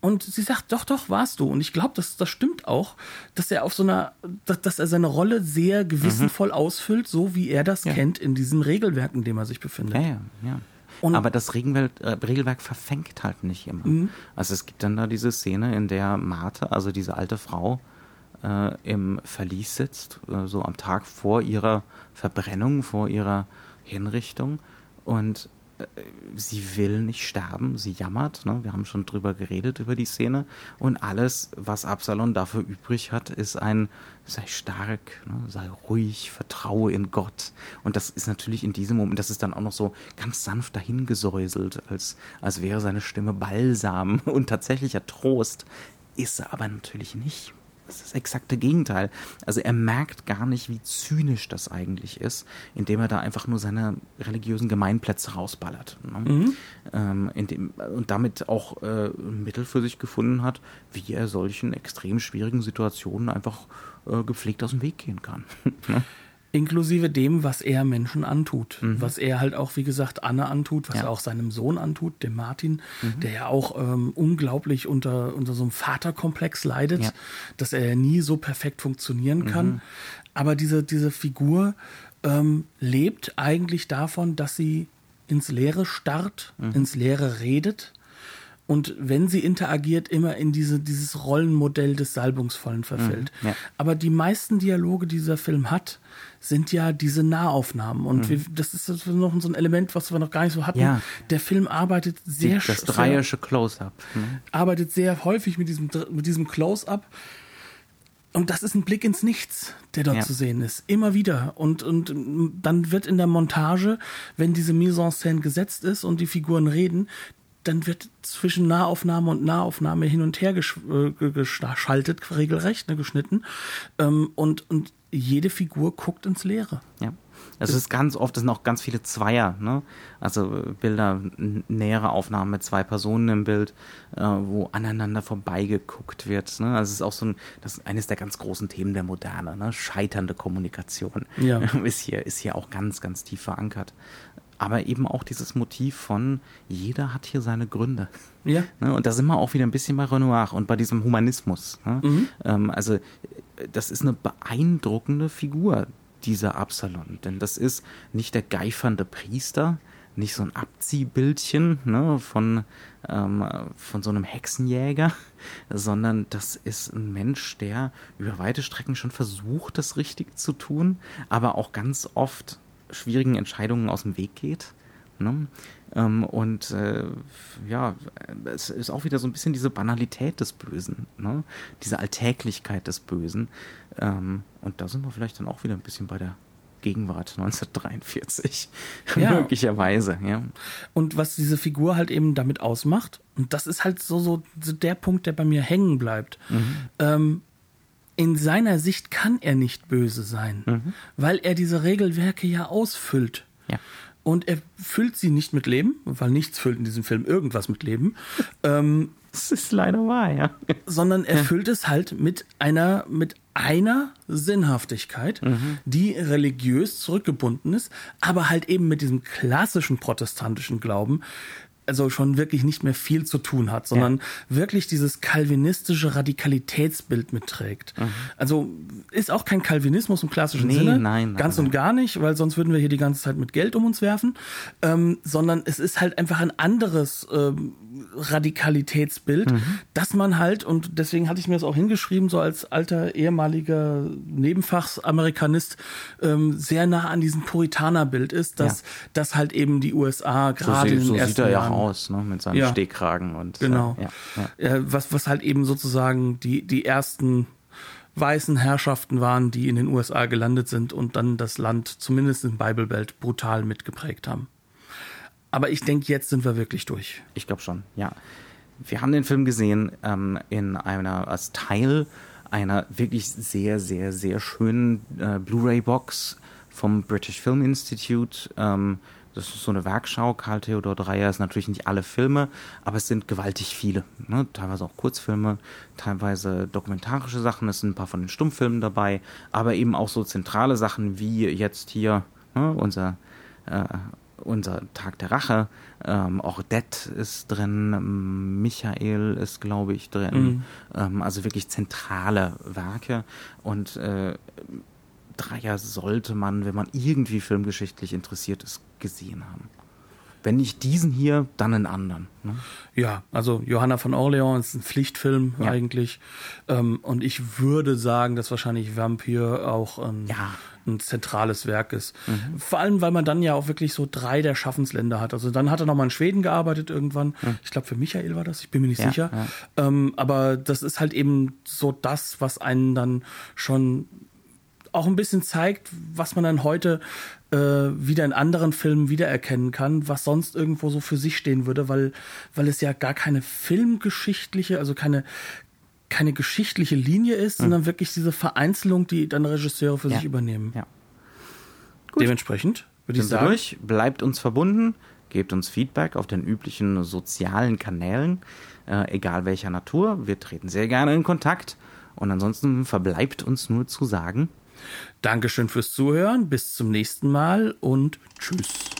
Und sie sagt, doch, doch, warst du. Und ich glaube, das, das stimmt auch, dass er auf so einer, dass, dass er seine Rolle sehr gewissenvoll ausfüllt, so wie er das kennt in diesem Regelwerk, in dem er sich befindet. Ja, ja, ja. Und- Aber das Regelwerk, äh, Regelwerk verfängt halt nicht immer. Also es gibt dann da diese Szene, in der Martha, also diese alte Frau, äh, im Verlies sitzt, äh, so am Tag vor ihrer Verbrennung, vor ihrer Hinrichtung und äh, sie will nicht sterben, sie jammert, ne? wir haben schon drüber geredet, über die Szene und alles, was Absalom dafür übrig hat, ist ein, sei stark, ne? sei ruhig, vertraue in Gott und das ist natürlich in diesem Moment, das ist dann auch noch so ganz sanft dahingesäuselt, als, als wäre seine Stimme Balsam und tatsächlicher Trost, ist er aber natürlich nicht. Das ist das exakte Gegenteil. Also er merkt gar nicht, wie zynisch das eigentlich ist, indem er da einfach nur seine religiösen Gemeinplätze rausballert. Ne? Ähm, indem, und damit auch äh, ein Mittel für sich gefunden hat, wie er solchen extrem schwierigen Situationen einfach äh, gepflegt aus dem Weg gehen kann. Ne? Inklusive dem, was er Menschen antut. Mhm. Was er halt auch, wie gesagt, Anne antut, was Ja. er auch seinem Sohn antut, dem Martin, der ja auch ähm, unglaublich unter, unter so einem Vaterkomplex leidet, Ja. dass er ja nie so perfekt funktionieren kann. Aber diese, diese Figur ähm, lebt eigentlich davon, dass sie ins Leere starrt, ins Leere redet und wenn sie interagiert, immer in diese, dieses Rollenmodell des Salbungsvollen verfällt. Mhm, ja. Aber die meisten Dialoge, die dieser Film hat, sind ja diese Nahaufnahmen. Und wir, das ist noch so ein Element, was wir noch gar nicht so hatten. Mhm. Ja. Der Film arbeitet sehr das sch- dreierische Close-Up. Ne? arbeitet sehr häufig mit diesem, mit diesem Close-up. Und das ist ein Blick ins Nichts, der dort Ja. zu sehen ist. Immer wieder. Und, und dann wird in der Montage, wenn diese Mise en scène gesetzt ist und die Figuren reden, dann wird zwischen Nahaufnahme und Nahaufnahme hin und her gesch äh, ge- geschaltet, regelrecht, ne, geschnitten. Ähm, und, und jede Figur guckt ins Leere. Ja. Es ist ganz oft, es sind auch ganz viele Zweier, ne? Also äh, Bilder, nähere Aufnahmen mit zwei Personen im Bild, äh, wo aneinander vorbeigeguckt wird. Ne? Also es ist auch so ein, das ist eines der ganz großen Themen der Moderne, ne? Scheiternde Kommunikation. Ja. Ist hier, ist hier auch ganz, ganz tief verankert. Aber eben auch dieses Motiv von, jeder hat hier seine Gründe. Ja. Ne? Und da sind wir auch wieder ein bisschen bei Renoir und bei diesem Humanismus. Ne? Ähm, also, das ist eine beeindruckende Figur, dieser Absalon. Denn das ist nicht der geifernde Priester, nicht so ein Abziehbildchen ne, von, ähm, von so einem Hexenjäger, sondern das ist ein Mensch, der über weite Strecken schon versucht, das richtig zu tun, aber auch ganz oft schwierigen Entscheidungen aus dem Weg geht. Ne? Ähm, und äh, ja, es ist auch wieder so ein bisschen diese Banalität des Bösen, ne? diese Alltäglichkeit des Bösen. Ähm, und da sind wir vielleicht dann auch wieder ein bisschen bei der Gegenwart 1943. Ja. Möglicherweise, ja. Und was diese Figur halt eben damit ausmacht, und das ist halt so, so der Punkt, der bei mir hängen bleibt. Ähm, in seiner Sicht kann er nicht böse sein, weil er diese Regelwerke ja ausfüllt. Ja. Und er füllt sie nicht mit Leben, weil nichts füllt in diesem Film irgendwas mit Leben, ähm, Das ist leider wahr, ja. sondern er füllt es halt mit einer, mit einer Sinnhaftigkeit, die religiös zurückgebunden ist, aber halt eben mit diesem klassischen protestantischen Glauben also schon wirklich nicht mehr viel zu tun hat, sondern wirklich dieses kalvinistische Radikalitätsbild mitträgt. Also ist auch kein Kalvinismus im klassischen Nee, Sinne, nein, nein, ganz nein. und gar nicht, weil sonst würden wir hier die ganze Zeit mit Geld um uns werfen, ähm, sondern es ist halt einfach ein anderes ähm, Radikalitätsbild, Mhm. dass man halt, und deswegen hatte ich mir das auch hingeschrieben, so als alter ehemaliger Nebenfachsamerikanist, ähm, sehr nah an diesem Puritanerbild ist, dass, Ja. dass halt eben die USA So, gerade in sieht, den so ersten er ja Jahren, aus, ne? mit seinem Ja. Stehkragen und Genau. Äh, ja, äh, was, was halt eben sozusagen die, die ersten weißen Herrschaften waren, die in den USA gelandet sind und dann das Land zumindest in Bible Belt brutal mitgeprägt haben. Aber ich denke, jetzt sind wir wirklich durch. Ich glaube schon, ja. Wir haben den Film gesehen ähm, in einer als Teil einer wirklich sehr, sehr, sehr schönen äh, Blu-ray-Box vom British Film Institute. Ähm, das ist so eine Werkschau. Karl Theodor Dreyer ist natürlich nicht alle Filme, aber es sind gewaltig viele. Ne? Teilweise auch Kurzfilme, teilweise dokumentarische Sachen. Es sind ein paar von den Stummfilmen dabei, aber eben auch so zentrale Sachen wie jetzt hier ne? unser äh, unser Tag der Rache, ähm, Ordette ist drin, ähm, Michael ist, glaube ich, drin. Ähm, also wirklich zentrale Werke. Und äh, Dreier sollte man, wenn man irgendwie filmgeschichtlich interessiert ist, gesehen haben. Wenn nicht diesen hier, dann einen anderen. Ne? Ja, also Johanna von Orleans ist ein Pflichtfilm Ja. eigentlich. Ähm, und ich würde sagen, dass wahrscheinlich Vampir auch ein, Ja. ein zentrales Werk ist. Vor allem, weil man dann ja auch wirklich so drei der Schaffensländer hat. Also dann hat er nochmal in Schweden gearbeitet irgendwann. Ich glaube, für Michael war das, ich bin mir nicht Ja, sicher. Ähm, aber das ist halt eben so das, was einen dann schon auch ein bisschen zeigt, was man dann heute äh, wieder in anderen Filmen wiedererkennen kann, was sonst irgendwo so für sich stehen würde, weil, weil es ja gar keine filmgeschichtliche, also keine, keine geschichtliche Linie ist, sondern wirklich diese Vereinzelung, die dann Regisseure für Ja. sich übernehmen. Ja. Gut. Dementsprechend würde ich sagen, durch, bleibt uns verbunden, gebt uns Feedback auf den üblichen sozialen Kanälen, äh, egal welcher Natur. Wir treten sehr gerne in Kontakt. Und ansonsten verbleibt uns nur zu sagen, Dankeschön fürs Zuhören, bis zum nächsten Mal und tschüss.